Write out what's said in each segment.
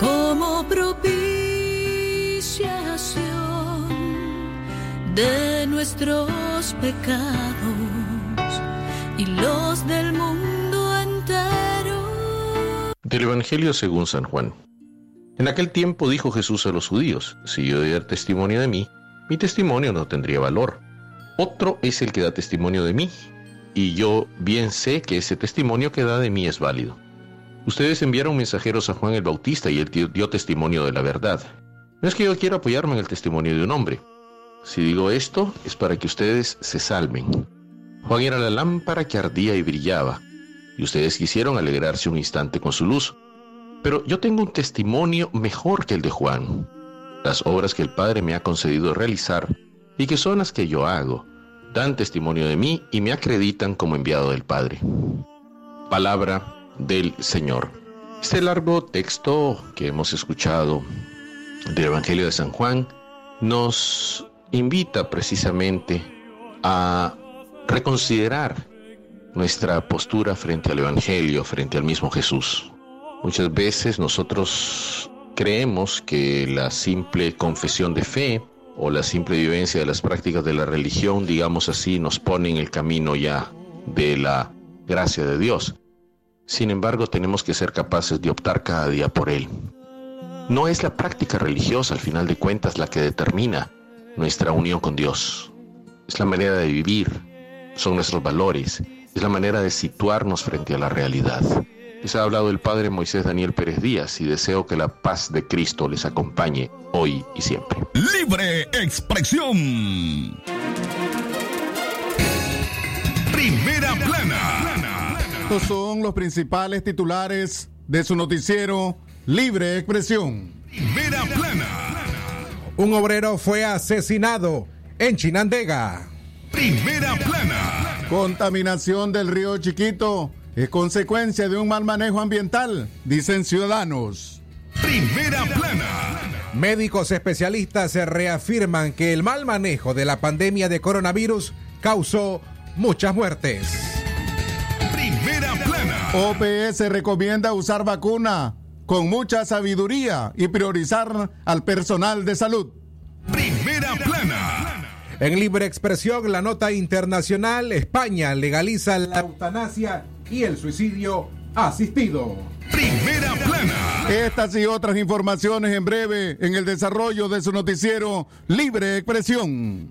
como propiciación de nuestros pecados y los del mundo entero. Del Evangelio según San Juan. En aquel tiempo dijo Jesús a los judíos, si yo diera testimonio de mí, mi testimonio no tendría valor. Otro es el que da testimonio de mí, y yo bien sé que ese testimonio que da de mí es válido. Ustedes enviaron mensajeros a Juan el Bautista y él dio- testimonio de la verdad. No es que yo quiera apoyarme en el testimonio de un hombre. Si digo esto, es para que ustedes se salven. Juan era la lámpara que ardía y brillaba, y ustedes quisieron alegrarse un instante con su luz. Pero yo tengo un testimonio mejor que el de Juan. Las obras que el Padre me ha concedido realizar y que son las que yo hago, dan testimonio de mí y me acreditan como enviado del Padre. Palabra del Señor. Este largo texto que hemos escuchado del Evangelio de San Juan nos invita precisamente a reconsiderar nuestra postura frente al Evangelio, frente al mismo Jesús. Muchas veces nosotros creemos que la simple confesión de fe o la simple vivencia de las prácticas de la religión, digamos así, nos pone en el camino ya de la gracia de Dios. Sin embargo, tenemos que ser capaces de optar cada día por Él. No es la práctica religiosa, al final de cuentas, la que determina nuestra unión con Dios. Es la manera de vivir, son nuestros valores, es la manera de situarnos frente a la realidad. Les ha hablado el Padre Moisés Daniel Pérez Díaz y deseo que la paz de Cristo les acompañe hoy y siempre. Libre expresión. Primera plana. Estos son los principales titulares de su noticiero Libre Expresión. Primera plana. Un obrero fue asesinado en Chinandega. Primera plana. Contaminación del río Chiquito es consecuencia de un mal manejo ambiental, dicen ciudadanos. Primera plana. Médicos especialistas se reafirman que el mal manejo de la pandemia de coronavirus causó muchas muertes. OPS recomienda usar vacuna con mucha sabiduría y priorizar al personal de salud. Primera plana. En libre expresión, la nota internacional, España legaliza la eutanasia y el suicidio asistido. Primera plana. Estas y otras informaciones en breve en el desarrollo de su noticiero Libre Expresión.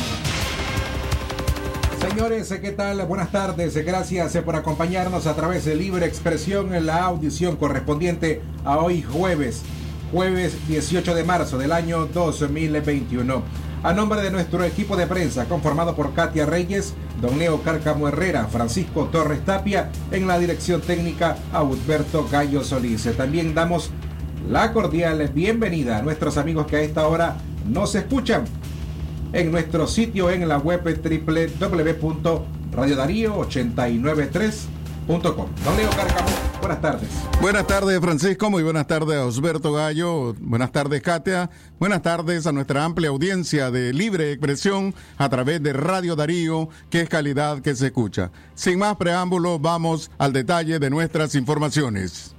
Señores, ¿qué tal? Buenas tardes. Gracias por acompañarnos a través de Libre Expresión en la audición correspondiente a hoy jueves, jueves 18 de marzo del año 2021. A nombre de nuestro equipo de prensa, conformado por Katia Reyes, Don Leo Cárcamo Herrera, Francisco Torres Tapia, en la dirección técnica a Udberto Gallo Solís. También damos la cordial bienvenida a nuestros amigos que a esta hora nos escuchan en nuestro sitio en la web www.radiodarío893.com. Don Leo buenas tardes. Buenas tardes, Francisco. Muy buenas tardes a Osberto Gallo. Buenas tardes, Katia. Buenas tardes a nuestra amplia audiencia de libre expresión a través de Radio Darío, que es calidad que se escucha. Sin más preámbulos, vamos al detalle de nuestras informaciones.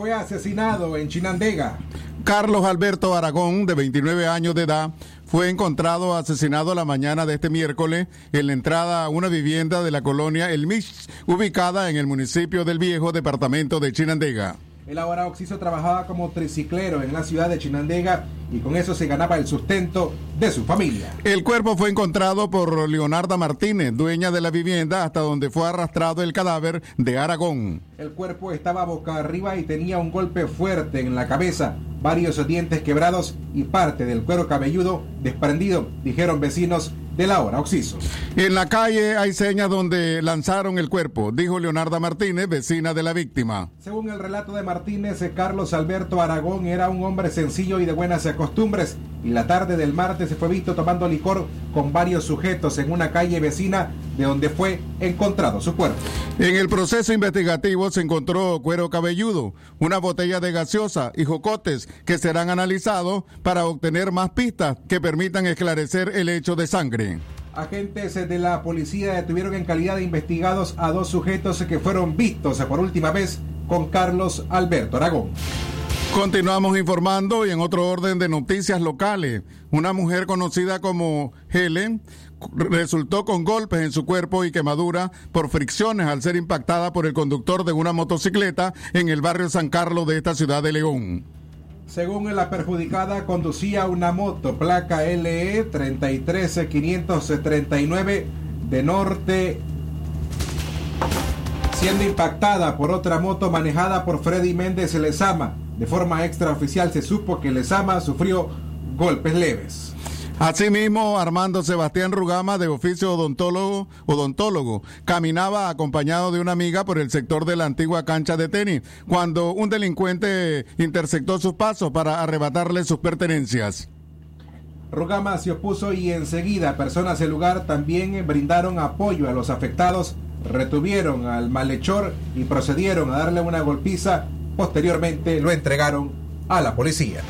Fue asesinado en Chinandega. Carlos Alberto Aragón, de 29 años de edad, fue encontrado asesinado la mañana de este miércoles en la entrada a una vivienda de la colonia El Mix, ubicada en el municipio del Viejo, departamento de Chinandega. El ahora Oxiso trabajaba como triciclero en la ciudad de Chinandega y con eso se ganaba el sustento de su familia. El cuerpo fue encontrado por Leonarda Martínez, dueña de la vivienda, hasta donde fue arrastrado el cadáver de Aragón. El cuerpo estaba boca arriba y tenía un golpe fuerte en la cabeza, varios dientes quebrados y parte del cuero cabelludo desprendido, dijeron vecinos de la hora Oxiso. En la calle hay señas donde lanzaron el cuerpo, dijo Leonarda Martínez, vecina de la víctima. Según el relato de Martínez, Carlos Alberto Aragón era un hombre sencillo y de buenas costumbres y la tarde del martes se fue visto tomando licor con varios sujetos en una calle vecina de donde fue encontrado su cuerpo. En el proceso investigativo se encontró cuero cabelludo, una botella de gaseosa y jocotes que serán analizados para obtener más pistas que permitan esclarecer el hecho de sangre. Agentes de la policía detuvieron en calidad de investigados a dos sujetos que fueron vistos por última vez con Carlos Alberto Aragón. Continuamos informando y en otro orden de noticias locales. Una mujer conocida como Helen resultó con golpes en su cuerpo y quemadura por fricciones al ser impactada por el conductor de una motocicleta en el barrio San Carlos de esta ciudad de León. Según la perjudicada, conducía una moto placa LE 33539 de norte siendo impactada por otra moto manejada por Freddy Méndez Lezama de forma extraoficial se supo que Lezama sufrió golpes leves. Asimismo, Armando Sebastián Rugama, de oficio odontólogo, odontólogo, caminaba acompañado de una amiga por el sector de la antigua cancha de tenis, cuando un delincuente interceptó sus pasos para arrebatarle sus pertenencias. Rugama se opuso y enseguida personas del lugar también brindaron apoyo a los afectados, retuvieron al malhechor y procedieron a darle una golpiza Posteriormente lo entregaron a la policía.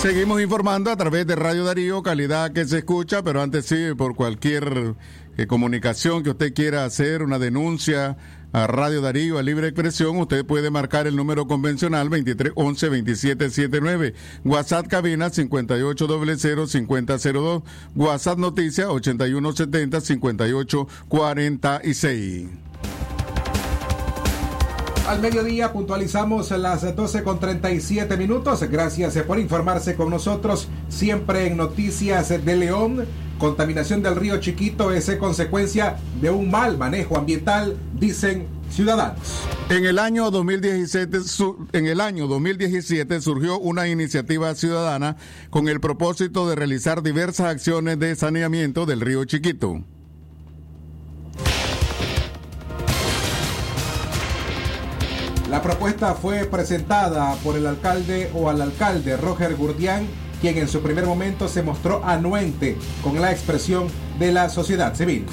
Seguimos informando a través de Radio Darío, calidad que se escucha, pero antes sí, por cualquier eh, comunicación que usted quiera hacer, una denuncia a Radio Darío, a Libre Expresión, usted puede marcar el número convencional 2311 2779, WhatsApp cabina 5800 WhatsApp noticia 8170 5846. Al mediodía puntualizamos las 12 con 37 minutos. Gracias por informarse con nosotros siempre en Noticias de León. Contaminación del río Chiquito es consecuencia de un mal manejo ambiental, dicen ciudadanos. En el año 2017, en el año 2017 surgió una iniciativa ciudadana con el propósito de realizar diversas acciones de saneamiento del río Chiquito. La propuesta fue presentada por el alcalde o al alcalde Roger Gurdián quien en su primer momento se mostró anuente con la expresión de la sociedad civil.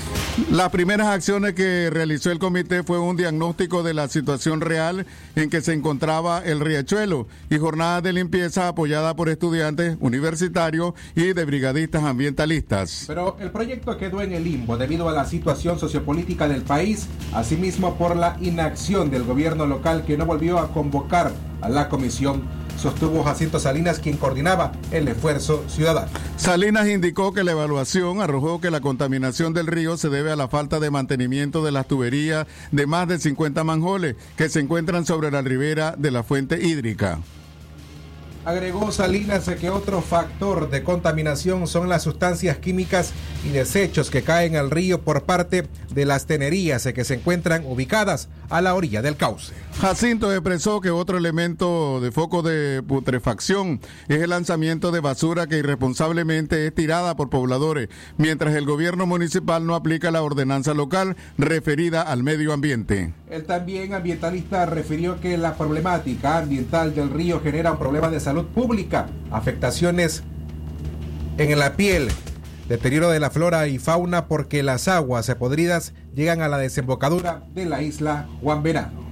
Las primeras acciones que realizó el comité fue un diagnóstico de la situación real en que se encontraba el riachuelo y jornadas de limpieza apoyada por estudiantes universitarios y de brigadistas ambientalistas. Pero el proyecto quedó en el limbo debido a la situación sociopolítica del país, asimismo por la inacción del gobierno local que no volvió a convocar a la comisión sostuvo Jacinto Salinas, quien coordinaba el esfuerzo ciudadano. Salinas indicó que la evaluación arrojó que la contaminación del río se debe a la falta de mantenimiento de las tuberías de más de 50 manjoles que se encuentran sobre la ribera de la fuente hídrica. Agregó Salinas que otro factor de contaminación son las sustancias químicas y desechos que caen al río por parte de las tenerías que se encuentran ubicadas a la orilla del cauce. Jacinto expresó que otro elemento de foco de putrefacción es el lanzamiento de basura que irresponsablemente es tirada por pobladores, mientras el gobierno municipal no aplica la ordenanza local referida al medio ambiente. El también ambientalista refirió que la problemática ambiental del río genera un problema de salud pública, afectaciones en la piel, deterioro de la flora y fauna porque las aguas podridas llegan a la desembocadura de la isla Juan Verano.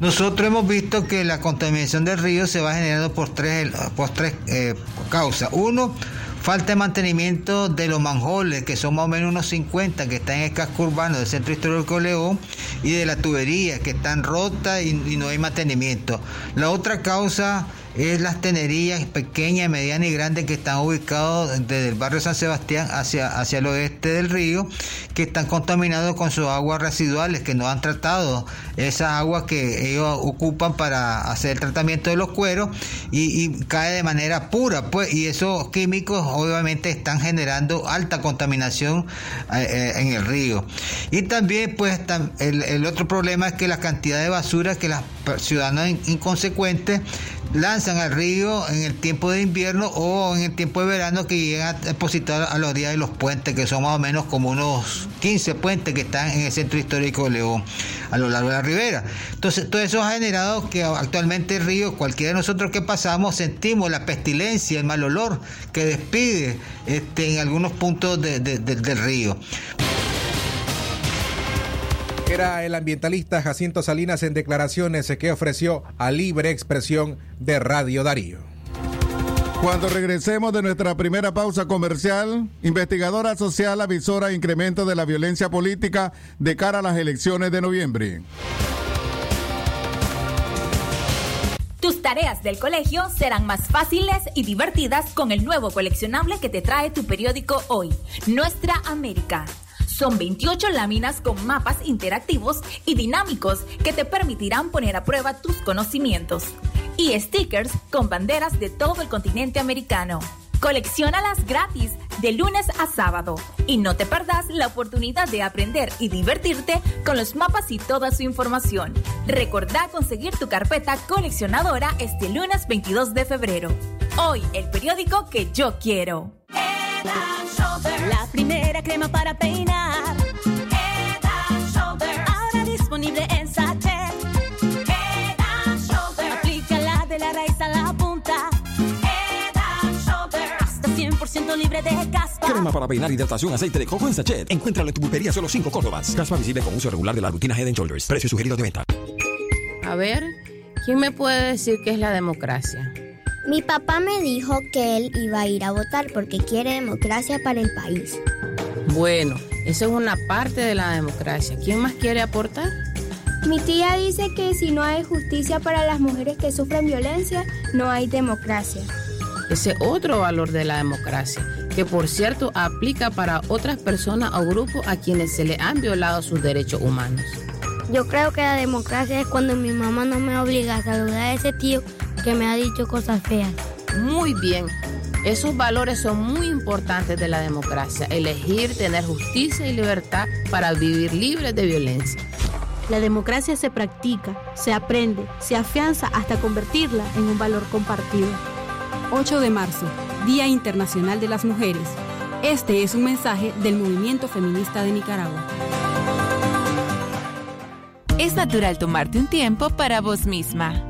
Nosotros hemos visto que la contaminación del río se va generando por tres, por tres eh, causas. Uno, falta de mantenimiento de los manjoles, que son más o menos unos 50 que están en el casco urbano del Centro Histórico León, y de las tuberías que están rotas y no hay mantenimiento. La otra causa es las tenerías pequeñas, medianas y grandes que están ubicados desde el barrio San Sebastián hacia, hacia el oeste del río, que están contaminados con sus aguas residuales, que no han tratado esa agua que ellos ocupan para hacer el tratamiento de los cueros y, cae de manera pura, pues, y esos químicos obviamente están generando alta contaminación eh, eh, en el río. Y también, pues, el, el otro problema es que la cantidad de basura que las ciudadanos inconsecuentes lanzan al río en el tiempo de invierno o en el tiempo de verano que llegan a depositar a los días de los puentes, que son más o menos como unos 15 puentes que están en el centro histórico de León, a lo largo de la ribera. Entonces, todo eso ha generado que actualmente el río, cualquiera de nosotros que pasamos, sentimos la pestilencia, el mal olor que despide este, en algunos puntos del río. Era el ambientalista Jacinto Salinas en declaraciones que ofreció a libre expresión de Radio Darío. Cuando regresemos de nuestra primera pausa comercial, investigadora social avisora incremento de la violencia política de cara a las elecciones de noviembre. Tus tareas del colegio serán más fáciles y divertidas con el nuevo coleccionable que te trae tu periódico hoy, Nuestra América. Son 28 láminas con mapas interactivos y dinámicos que te permitirán poner a prueba tus conocimientos. Y stickers con banderas de todo el continente americano. Colecciónalas gratis de lunes a sábado y no te perdas la oportunidad de aprender y divertirte con los mapas y toda su información. Recordá conseguir tu carpeta coleccionadora este lunes 22 de febrero. Hoy el periódico que yo quiero. La primera crema para peinar. Head and Shoulder. Ahora disponible en sachet. Head and Shoulder. Aplícala de la raíz a la punta. Head and Shoulder. Hasta 100% libre de caspa. Crema para peinar, hidratación, aceite de coco en sachet. Encuéntralo en tu pulpería solo 5 Córdobas. Caspa visible con uso regular de la rutina Head and Shoulders. Precio sugerido de venta. A ver, ¿quién me puede decir qué es la democracia? Mi papá me dijo que él iba a ir a votar porque quiere democracia para el país. Bueno, eso es una parte de la democracia. ¿Quién más quiere aportar? Mi tía dice que si no hay justicia para las mujeres que sufren violencia, no hay democracia. Ese otro valor de la democracia, que por cierto aplica para otras personas o grupos a quienes se le han violado sus derechos humanos. Yo creo que la democracia es cuando mi mamá no me obliga a saludar a ese tío que me ha dicho cosas feas. Muy bien. Esos valores son muy importantes de la democracia. Elegir, tener justicia y libertad para vivir libres de violencia. La democracia se practica, se aprende, se afianza hasta convertirla en un valor compartido. 8 de marzo, Día Internacional de las Mujeres. Este es un mensaje del movimiento feminista de Nicaragua. Es natural tomarte un tiempo para vos misma.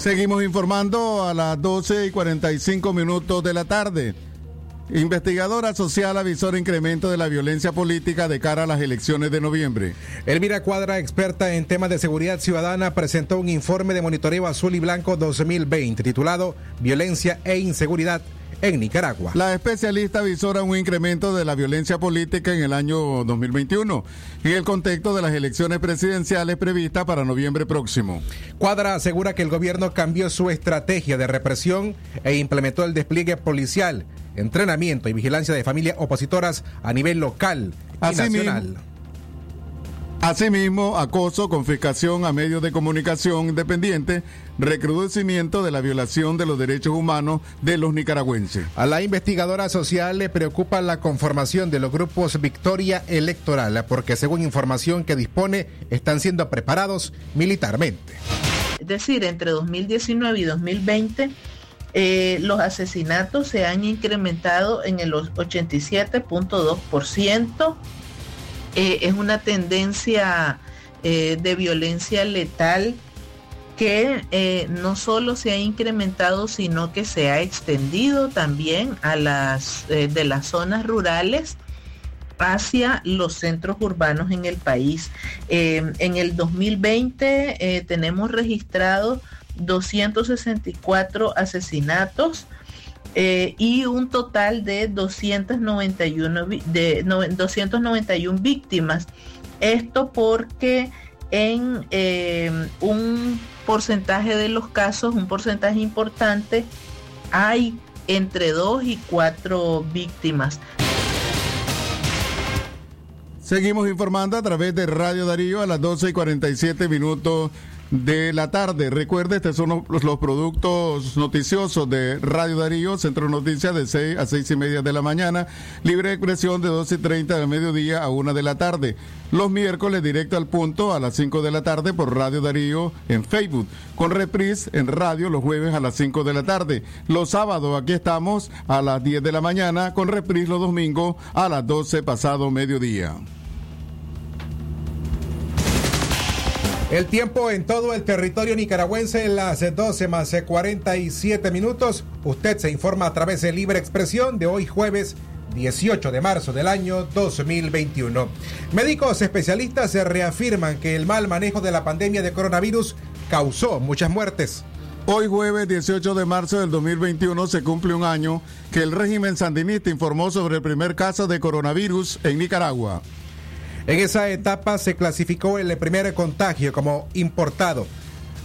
Seguimos informando a las 12 y 45 minutos de la tarde. Investigadora social avisó incremento de la violencia política de cara a las elecciones de noviembre. Elvira Cuadra, experta en temas de seguridad ciudadana, presentó un informe de monitoreo azul y blanco 2020 titulado Violencia e Inseguridad en Nicaragua. La especialista visora un incremento de la violencia política en el año 2021 en el contexto de las elecciones presidenciales previstas para noviembre próximo. Cuadra asegura que el gobierno cambió su estrategia de represión e implementó el despliegue policial, entrenamiento y vigilancia de familias opositoras a nivel local y Así nacional. mismo, Asimismo, acoso, confiscación a medios de comunicación independientes, recrudecimiento de la violación de los derechos humanos de los nicaragüenses. A la investigadora social le preocupa la conformación de los grupos Victoria Electoral, porque según información que dispone, están siendo preparados militarmente. Es decir, entre 2019 y 2020, eh, los asesinatos se han incrementado en el 87.2%. Eh, es una tendencia eh, de violencia letal que eh, no solo se ha incrementado, sino que se ha extendido también a las de las zonas rurales hacia los centros urbanos en el país. En el 2020 eh, tenemos registrados 264 asesinatos eh, y un total de 291, vi- de, no- 291 víctimas. Esto porque en eh, un porcentaje de los casos, un porcentaje importante, hay entre 2 y 4 víctimas. Seguimos informando a través de Radio Darío a las 12 y 47 minutos de la tarde. Recuerde, estos son los, los productos noticiosos de Radio Darío, Centro Noticias de 6 a 6 y media de la mañana, libre expresión de 12 y 30 de mediodía a 1 de la tarde. Los miércoles directo al punto a las 5 de la tarde por Radio Darío en Facebook, con reprise en radio los jueves a las 5 de la tarde. Los sábados aquí estamos a las 10 de la mañana, con reprise los domingos a las 12 pasado mediodía. El tiempo en todo el territorio nicaragüense, las 12 más 47 minutos. Usted se informa a través de Libre Expresión de hoy jueves 18 de marzo del año 2021. Médicos especialistas se reafirman que el mal manejo de la pandemia de coronavirus causó muchas muertes. Hoy jueves 18 de marzo del 2021 se cumple un año que el régimen sandinista informó sobre el primer caso de coronavirus en Nicaragua. En esa etapa se clasificó el primer contagio como importado.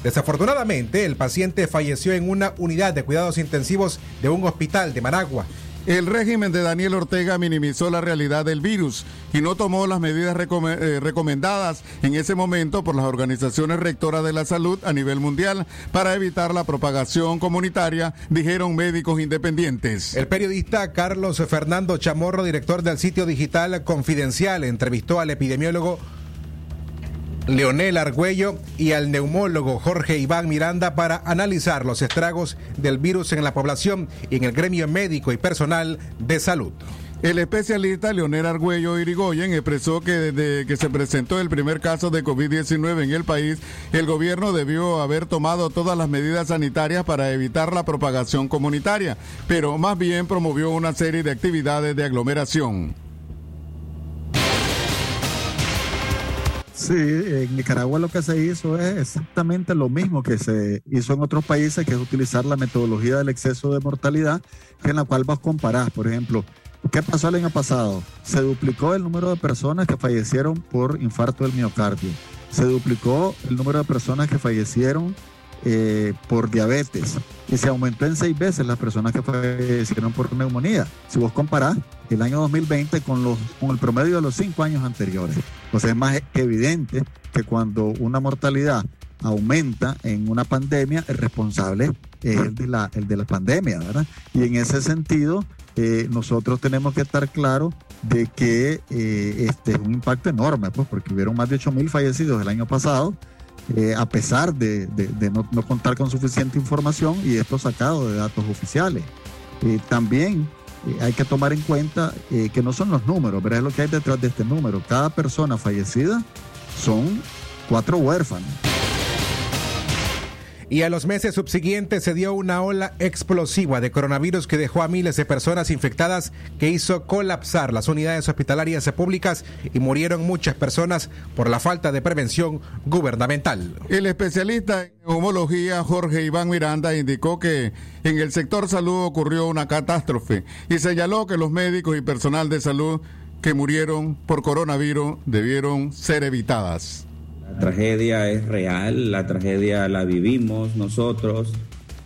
Desafortunadamente, el paciente falleció en una unidad de cuidados intensivos de un hospital de Managua. El régimen de Daniel Ortega minimizó la realidad del virus y no tomó las medidas eh, recomendadas en ese momento por las organizaciones rectoras de la salud a nivel mundial para evitar la propagación comunitaria, dijeron médicos independientes. El periodista Carlos Fernando Chamorro, director del sitio digital Confidencial, entrevistó al epidemiólogo Leonel Argüello y al neumólogo Jorge Iván Miranda para analizar los estragos del virus en la población y en el gremio médico y personal de salud. El especialista Leonel Argüello Irigoyen expresó que desde que se presentó el primer caso de COVID-19 en el país, el gobierno debió haber tomado todas las medidas sanitarias para evitar la propagación comunitaria, pero más bien promovió una serie de actividades de aglomeración. Sí, en Nicaragua lo que se hizo es exactamente lo mismo que se hizo en otros países, que es utilizar la metodología del exceso de mortalidad, en la cual vos comparás, por ejemplo, ¿qué pasó el año pasado? Se duplicó el número de personas que fallecieron por infarto del miocardio, se duplicó el número de personas que fallecieron eh, por diabetes y se aumentó en seis veces las personas que fallecieron por neumonía. Si vos comparás el año 2020 con, los, con el promedio de los cinco años anteriores. Entonces es más evidente que cuando una mortalidad aumenta en una pandemia, el responsable es el de la, el de la pandemia, ¿verdad? Y en ese sentido, eh, nosotros tenemos que estar claros de que eh, este es un impacto enorme, pues, porque hubieron más de 8 mil fallecidos el año pasado, eh, a pesar de, no, no, contar con suficiente información y esto sacado de datos oficiales. también hay que tomar en cuenta que no son los números, pero es lo que hay detrás de este número. Cada persona fallecida son cuatro huérfanos. Y a los meses subsiguientes se dio una ola explosiva de coronavirus que dejó a miles de personas infectadas que hizo colapsar las unidades hospitalarias públicas y murieron muchas personas por la falta de prevención gubernamental. El especialista en homología Jorge Iván Miranda indicó que en el sector salud ocurrió una catástrofe y señaló que los médicos y personal de salud que murieron por coronavirus debieron ser evitadas. La tragedia es real, la tragedia la vivimos nosotros,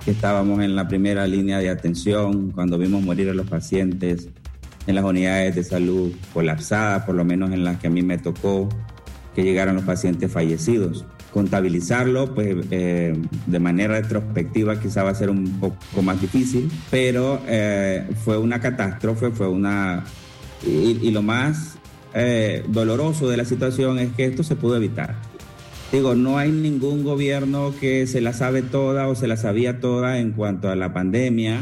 que estábamos en la primera línea de atención cuando vimos morir a los pacientes en las unidades de salud colapsadas, por lo menos en las que a mí me tocó que llegaron los pacientes fallecidos. Contabilizarlo, pues eh, de manera retrospectiva quizá va a ser un poco más difícil, pero eh, fue una catástrofe, fue una... Y, y lo más eh, doloroso de la situación es que esto se pudo evitar. Digo, no hay ningún gobierno que se la sabe toda o se la sabía toda en cuanto a la pandemia,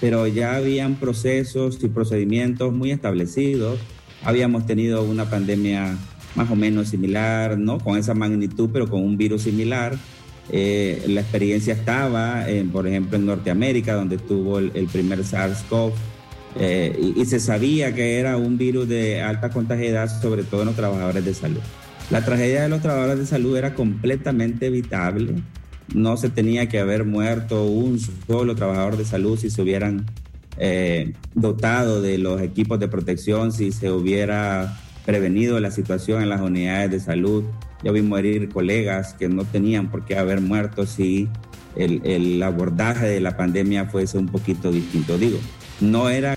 pero ya habían procesos y procedimientos muy establecidos. Habíamos tenido una pandemia más o menos similar, no con esa magnitud, pero con un virus similar. Eh, la experiencia estaba, por ejemplo, en Norteamérica, donde tuvo el, primer SARS-CoV, eh, y, y, se sabía que era un virus de alta contagiedad, sobre todo en los trabajadores de salud. La tragedia de los trabajadores de salud era completamente evitable. No se tenía que haber muerto un solo trabajador de salud si se hubieran eh, dotado de los equipos de protección, si se hubiera prevenido la situación en las unidades de salud. Yo vi morir colegas que no tenían por qué haber muerto si el, el abordaje de la pandemia fuese un poquito distinto. Digo, no era...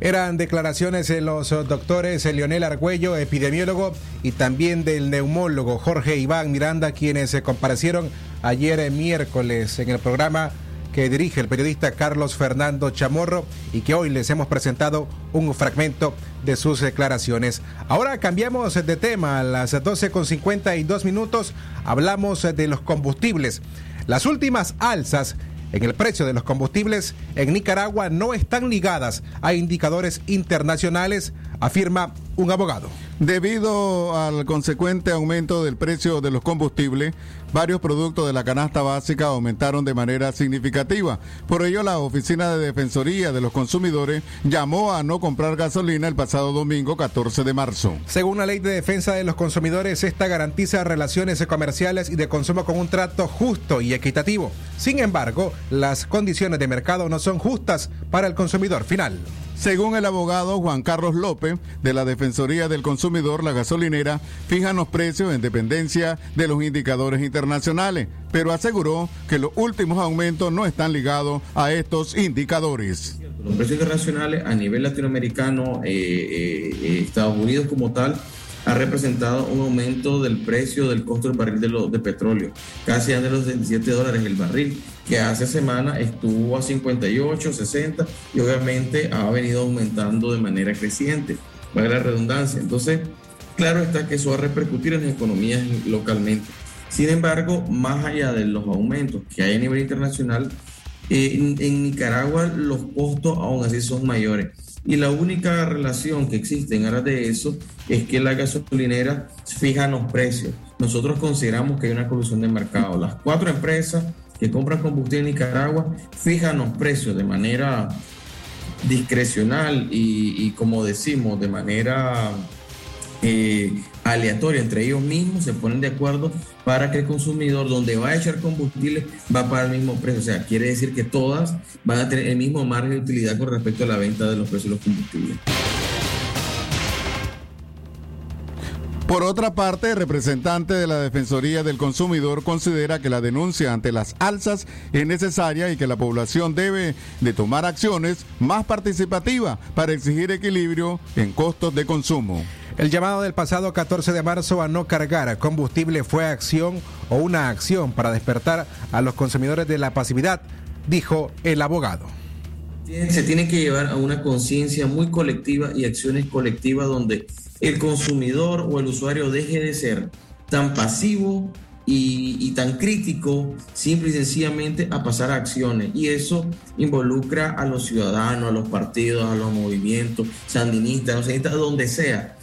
Eran declaraciones de los doctores Leonel Argüello, epidemiólogo, y también del neumólogo Jorge Iván Miranda, quienes se comparecieron ayer miércoles en el programa que dirige el periodista Carlos Fernando Chamorro y que hoy les hemos presentado un fragmento de sus declaraciones. Ahora cambiamos de tema, a las 12.52 minutos hablamos de los combustibles. Las últimas alzas en el precio de los combustibles en Nicaragua no están ligadas a indicadores internacionales, afirma un abogado. Debido al consecuente aumento del precio de los combustibles, varios productos de la canasta básica aumentaron de manera significativa. Por ello, la Oficina de Defensoría de los Consumidores llamó a no comprar gasolina el pasado domingo 14 de marzo. Según la Ley de Defensa de los Consumidores, esta garantiza relaciones comerciales y de consumo con un trato justo y equitativo. Sin embargo, las condiciones de mercado no son justas para el consumidor final. Según el abogado Juan Carlos López de la Defensoría del Consumidor, la gasolinera fija los precios en dependencia de los indicadores internacionales, pero aseguró que los últimos aumentos no están ligados a estos indicadores. Los precios internacionales a nivel latinoamericano, eh, eh, eh, Estados Unidos como tal, ha representado un aumento del precio del costo del barril de, petróleo, casi de los 27 dólares el barril, que hace semana estuvo a 58, 60 y obviamente ha venido aumentando de manera creciente, vale la redundancia. Entonces, claro está que eso va a repercutir en las economías localmente. Sin embargo, más allá de los aumentos que hay a nivel internacional, eh, en Nicaragua los costos aún así son mayores y la única relación que existe en aras de eso es que la gasolinera fijan los precios. Nosotros consideramos que hay una colusión de mercado. Las cuatro empresas que compran combustible en Nicaragua fijan los precios de manera discrecional y, como decimos, de manera eh, aleatoria entre ellos mismos, se ponen de acuerdo para que el consumidor donde va a echar combustible va a pagar el mismo precio. O sea, quiere decir que todas van a tener el mismo margen de utilidad con respecto a la venta de los precios de los combustibles. Por otra parte, el representante de la Defensoría del Consumidor considera que la denuncia ante las alzas es necesaria y que la población debe de tomar acciones más participativas para exigir equilibrio en costos de consumo. El llamado del pasado 14 de marzo a no cargar combustible fue acción o una acción para despertar a los consumidores de la pasividad, dijo el abogado. Se tiene que llevar a una conciencia muy colectiva y acciones colectivas donde el consumidor o el usuario deje de ser tan pasivo y, tan crítico, simple y sencillamente a pasar a acciones. Y eso involucra a los ciudadanos, a los partidos, a los movimientos sandinistas, sandinistas, donde sea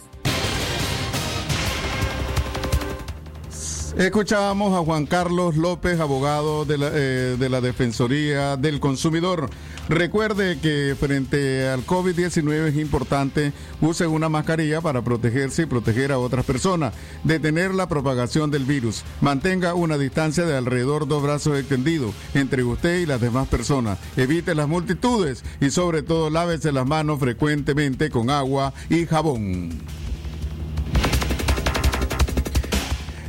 Escuchábamos a Juan Carlos López, abogado de la, eh, de la Defensoría del Consumidor. Recuerde que frente al COVID-19 es importante use una mascarilla para protegerse y proteger a otras personas, detener la propagación del virus. Mantenga una distancia de alrededor dos brazos extendidos entre usted y las demás personas. Evite las multitudes y sobre todo lávese las manos frecuentemente con agua y jabón.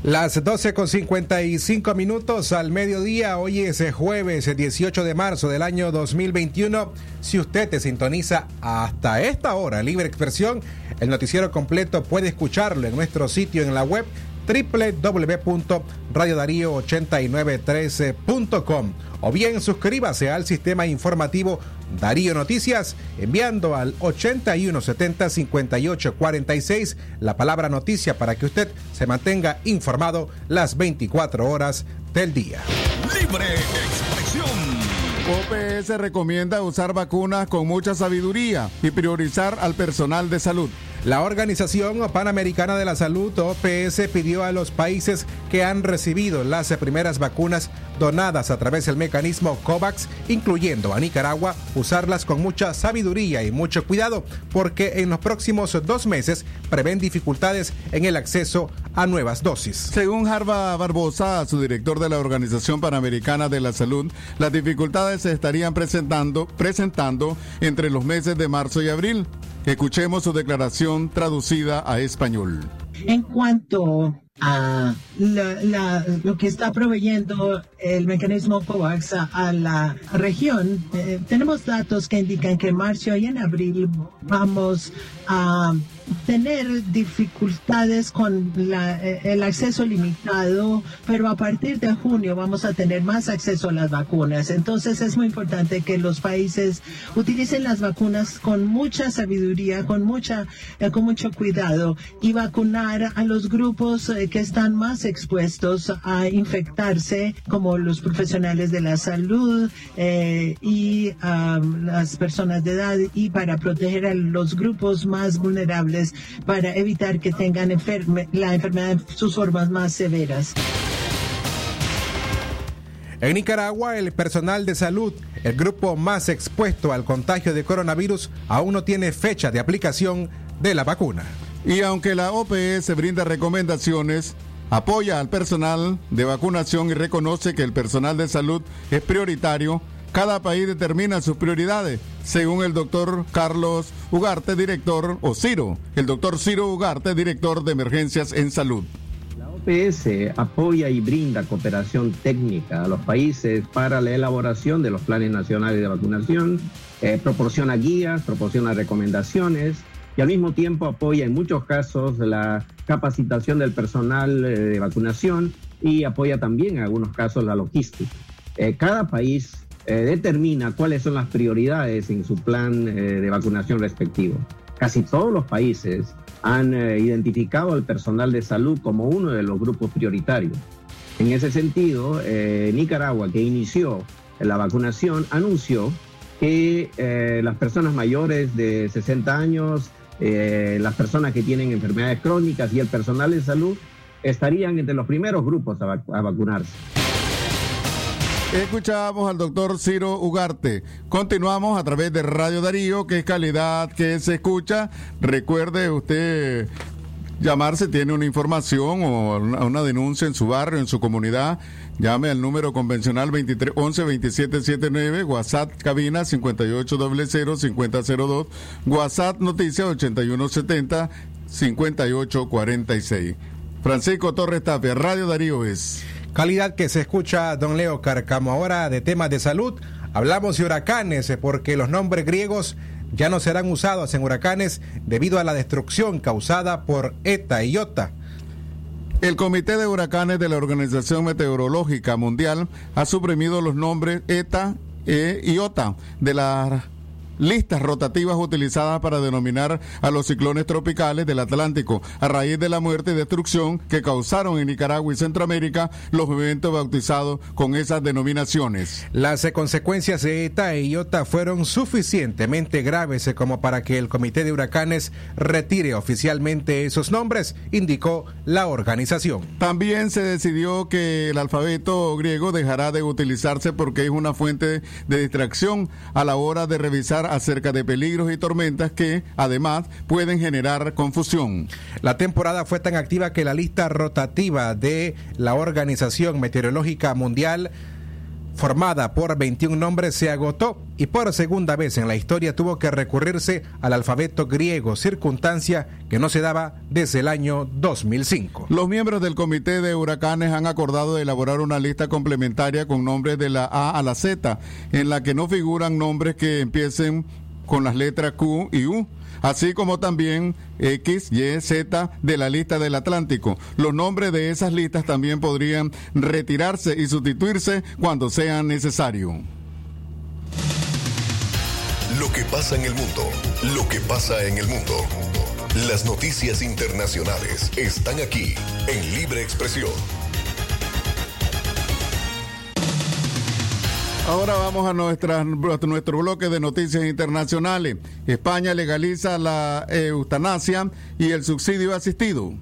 Las 12 con 55 minutos al mediodía, hoy es jueves 18 de marzo del año 2021. Si usted te sintoniza hasta esta hora, Libre Expresión, el noticiero completo puede escucharlo en nuestro sitio en la web www.radiodarío8913.com o bien suscríbase al sistema informativo Darío Noticias enviando al 8170 5846 la palabra noticia para que usted se mantenga informado las 24 horas del día. Libre expresión. OPS recomienda usar vacunas con mucha sabiduría y priorizar al personal de salud. La Organización Panamericana de la Salud, OPS, pidió a los países que han recibido las primeras vacunas donadas a través del mecanismo COVAX, incluyendo a Nicaragua, usarlas con mucha sabiduría y mucho cuidado, porque en los próximos dos meses prevén dificultades en el acceso a nuevas dosis. Según Harva Barbosa, su director de la Organización Panamericana de la Salud, las dificultades se estarían presentando, presentando entre los meses de marzo y abril. Escuchemos su declaración traducida a español. En cuanto a la, la, lo que está proveyendo el mecanismo COVAX a, la región, eh, tenemos datos que indican que en marzo y en abril vamos a tener dificultades con la, eh, el acceso limitado, pero a partir de junio vamos a tener más acceso a las vacunas. Entonces es muy importante que los países utilicen las vacunas con mucha sabiduría, con mucha, eh, con mucho cuidado y vacunar a los grupos eh, que están más expuestos a infectarse, como los profesionales de la salud y um, las personas de edad, y para proteger a los grupos más vulnerables, para evitar que tengan enferme la enfermedad en sus formas más severas. En Nicaragua, el personal de salud, el grupo más expuesto al contagio de coronavirus, aún no tiene fecha de aplicación de la vacuna. Y aunque la OPS brinda recomendaciones, apoya al personal de vacunación y reconoce que el personal de salud es prioritario, cada país determina sus prioridades, según el doctor Carlos Ugarte, director, o Ciro, el doctor Ciro Ugarte, director de emergencias en salud. OPS apoya y brinda cooperación técnica a los países para la elaboración de los planes nacionales de vacunación, eh, proporciona guías, proporciona recomendaciones y al mismo tiempo apoya en muchos casos la capacitación del personal eh, de vacunación y apoya también en algunos casos la logística. Eh, cada país eh, determina cuáles son las prioridades en su plan de vacunación respectivo. Casi todos los países han identificado al personal de salud como uno de los grupos prioritarios. En ese sentido, Nicaragua, que inició la vacunación, anunció que las personas mayores de 60 años eh, las personas que tienen enfermedades crónicas y el personal de salud estarían entre los primeros grupos a vacunarse. Escuchábamos al doctor Ciro Ugarte. Continuamos a través de Radio Darío, que es calidad que se escucha. Recuerde usted llamarse, tiene una información o una, denuncia en su barrio, en su comunidad. Llame al número convencional 23 11 2779, WhatsApp cabina 5800 5002, WhatsApp noticias 8170 5846. Francisco Torres Tapia, Radio Darío es. Calidad que se escucha, don Leo Carcamo. Ahora de temas de salud, hablamos de huracanes, eh, porque los nombres griegos ya no serán usados en huracanes debido a la destrucción causada por ETA y IOTA. El Comité de Huracanes de la Organización Meteorológica Mundial ha suprimido los nombres ETA e IOTA de la listas rotativas utilizadas para denominar a los ciclones tropicales del Atlántico a raíz de la muerte y destrucción que causaron en Nicaragua y Centroamérica los eventos bautizados con esas denominaciones. Las consecuencias de ETA e IOTA fueron suficientemente graves como para que el Comité de Huracanes retire oficialmente esos nombres, indicó la organización. También se decidió que el alfabeto griego dejará de utilizarse porque es una fuente de distracción a la hora de revisar acerca de peligros y tormentas que, además, pueden generar confusión. La temporada fue tan activa que la lista rotativa de la Organización Meteorológica Mundial formada por 21 nombres, se agotó y por segunda vez en la historia tuvo que recurrirse al alfabeto griego, circunstancia que no se daba desde el año 2005. Los miembros del Comité de Huracanes han acordado elaborar una lista complementaria con nombres de la A a la Z, en la que no figuran nombres que empiecen con las letras Q y U así como también X, Y, Z de la lista del Atlántico. Los nombres de esas listas también podrían retirarse y sustituirse cuando sea necesario. Lo que pasa en el mundo, lo que pasa en el mundo. Las noticias internacionales están aquí en Libre Expresión. Ahora vamos a, nuestro bloque de noticias internacionales. España legaliza la eutanasia y el subsidio asistido.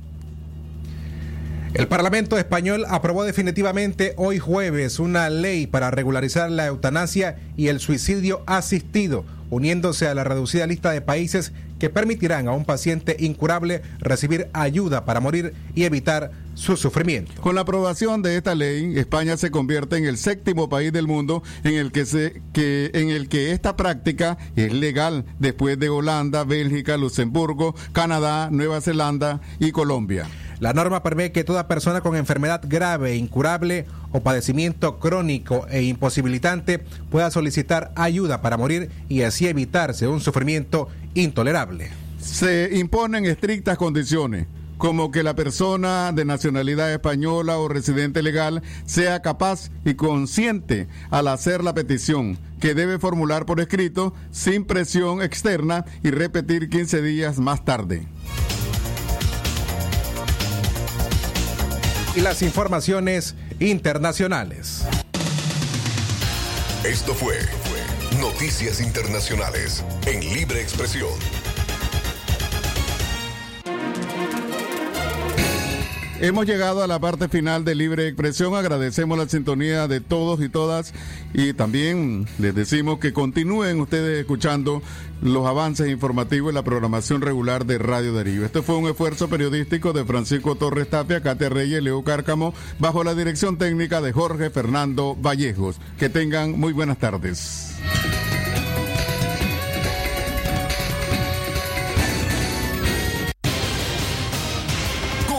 El Parlamento español aprobó definitivamente hoy jueves una ley para regularizar la eutanasia y el suicidio asistido, uniéndose a la reducida lista de países que permitirán a un paciente incurable recibir ayuda para morir y evitar su sufrimiento. Con la aprobación de esta ley, España se convierte en el séptimo país del mundo en el que, se, que, en el que esta práctica es legal después de Holanda, Bélgica, Luxemburgo, Canadá, Nueva Zelanda y Colombia. La norma prevé que toda persona con enfermedad grave, incurable o padecimiento crónico e imposibilitante pueda solicitar ayuda para morir y así evitarse un sufrimiento intolerable. Se imponen estrictas condiciones como que la persona de nacionalidad española o residente legal sea capaz y consciente al hacer la petición, que debe formular por escrito sin presión externa y repetir 15 días más tarde. Y las informaciones internacionales. Esto fue Noticias Internacionales en Libre Expresión. Hemos llegado a la parte final de Libre Expresión. Agradecemos la sintonía de todos y todas y también les decimos que continúen ustedes escuchando los avances informativos y la programación regular de Radio Darío. Este fue un esfuerzo periodístico de Francisco Torres Tapia, Katia Reyes, Leo Cárcamo, bajo la dirección técnica de Jorge Fernando Vallejos. Que tengan muy buenas tardes.